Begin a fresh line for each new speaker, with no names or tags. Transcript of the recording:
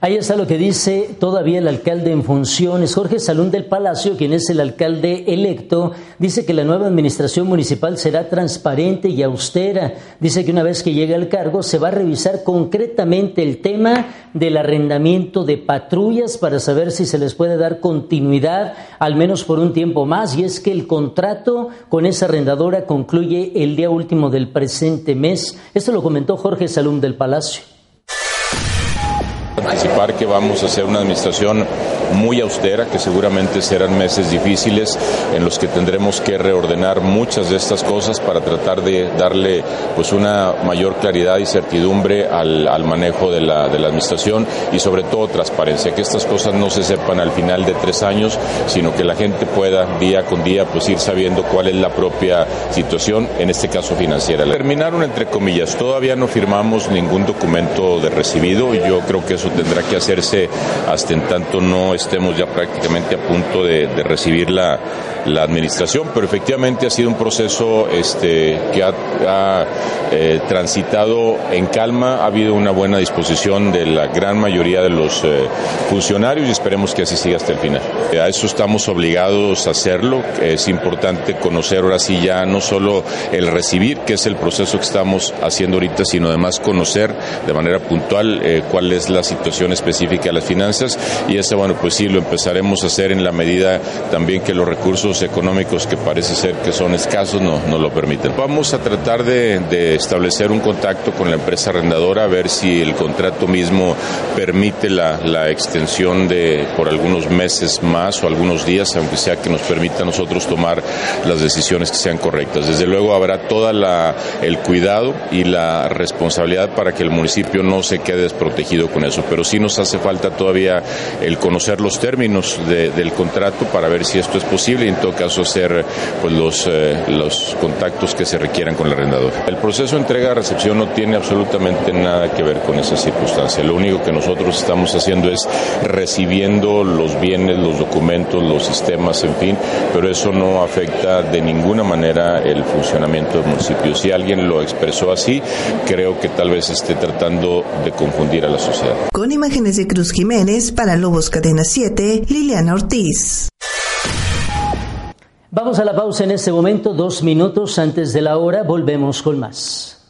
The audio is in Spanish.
Ahí está lo que dice todavía el alcalde en funciones, Jorge Salún del Palacio, quien es el alcalde electo, dice que la nueva administración municipal será transparente y austera. Dice que una vez que llegue al cargo se va a revisar concretamente el tema del arrendamiento de patrullas para saber si se les puede dar continuidad al menos por un tiempo más. Y es que el contrato con esa arrendadora concluye el día último del presente mes. Esto lo comentó Jorge Salún del Palacio
anticipar que vamos a hacer una administración muy austera, que seguramente serán meses difíciles en los que tendremos que reordenar muchas de estas cosas para tratar de darle pues una mayor claridad y certidumbre al, al manejo de la, de la administración y sobre todo transparencia, que estas cosas no se sepan al final de tres años, sino que la gente pueda día con día pues ir sabiendo cuál es la propia situación, en este caso financiera. Terminaron entre comillas, todavía no firmamos ningún documento de recibido. Y yo creo que eso tendrá que hacerse hasta en tanto no estemos ya prácticamente a punto de, recibir la, administración, pero efectivamente ha sido un proceso este, que ha, eh, transitado en calma, ha habido una buena disposición de la gran mayoría de los eh, funcionarios y esperemos que así siga hasta el final. A eso estamos obligados a hacerlo, es importante conocer ahora sí ya no solo el recibir, que es el proceso que estamos haciendo ahorita, sino además conocer de manera puntual eh, cuál es la situación específica de las finanzas. Y ese, bueno, pues sí, lo empezaremos a hacer en la medida también que los recursos económicos que parece ser que son escasos no, no lo permiten. Vamos a tratar de, establecer un contacto con la empresa arrendadora a ver si el contrato mismo permite la, la extensión de por algunos meses más o algunos días, aunque sea que nos permita a nosotros tomar las decisiones que sean correctas. Desde luego habrá toda la el cuidado y la responsabilidad para que el municipio no se quede desprotegido con eso, pero sí nos hace falta todavía el conocer los términos del contrato para ver si esto es posible caso hacer pues, los, eh, los contactos que se requieran con el arrendador. El proceso de entrega-recepción no tiene absolutamente nada que ver con esa circunstancia. Lo único que nosotros estamos haciendo es recibiendo los bienes, los documentos, los sistemas, en fin, pero eso no afecta de ninguna manera el funcionamiento del municipio. Si alguien lo expresó así, creo que tal vez esté tratando de confundir a la sociedad.
Con imágenes de Cruz Jiménez para Lobos Cadena 7, Liliana Ortiz.
Vamos a la pausa en este momento, dos minutos antes de la hora, volvemos con más.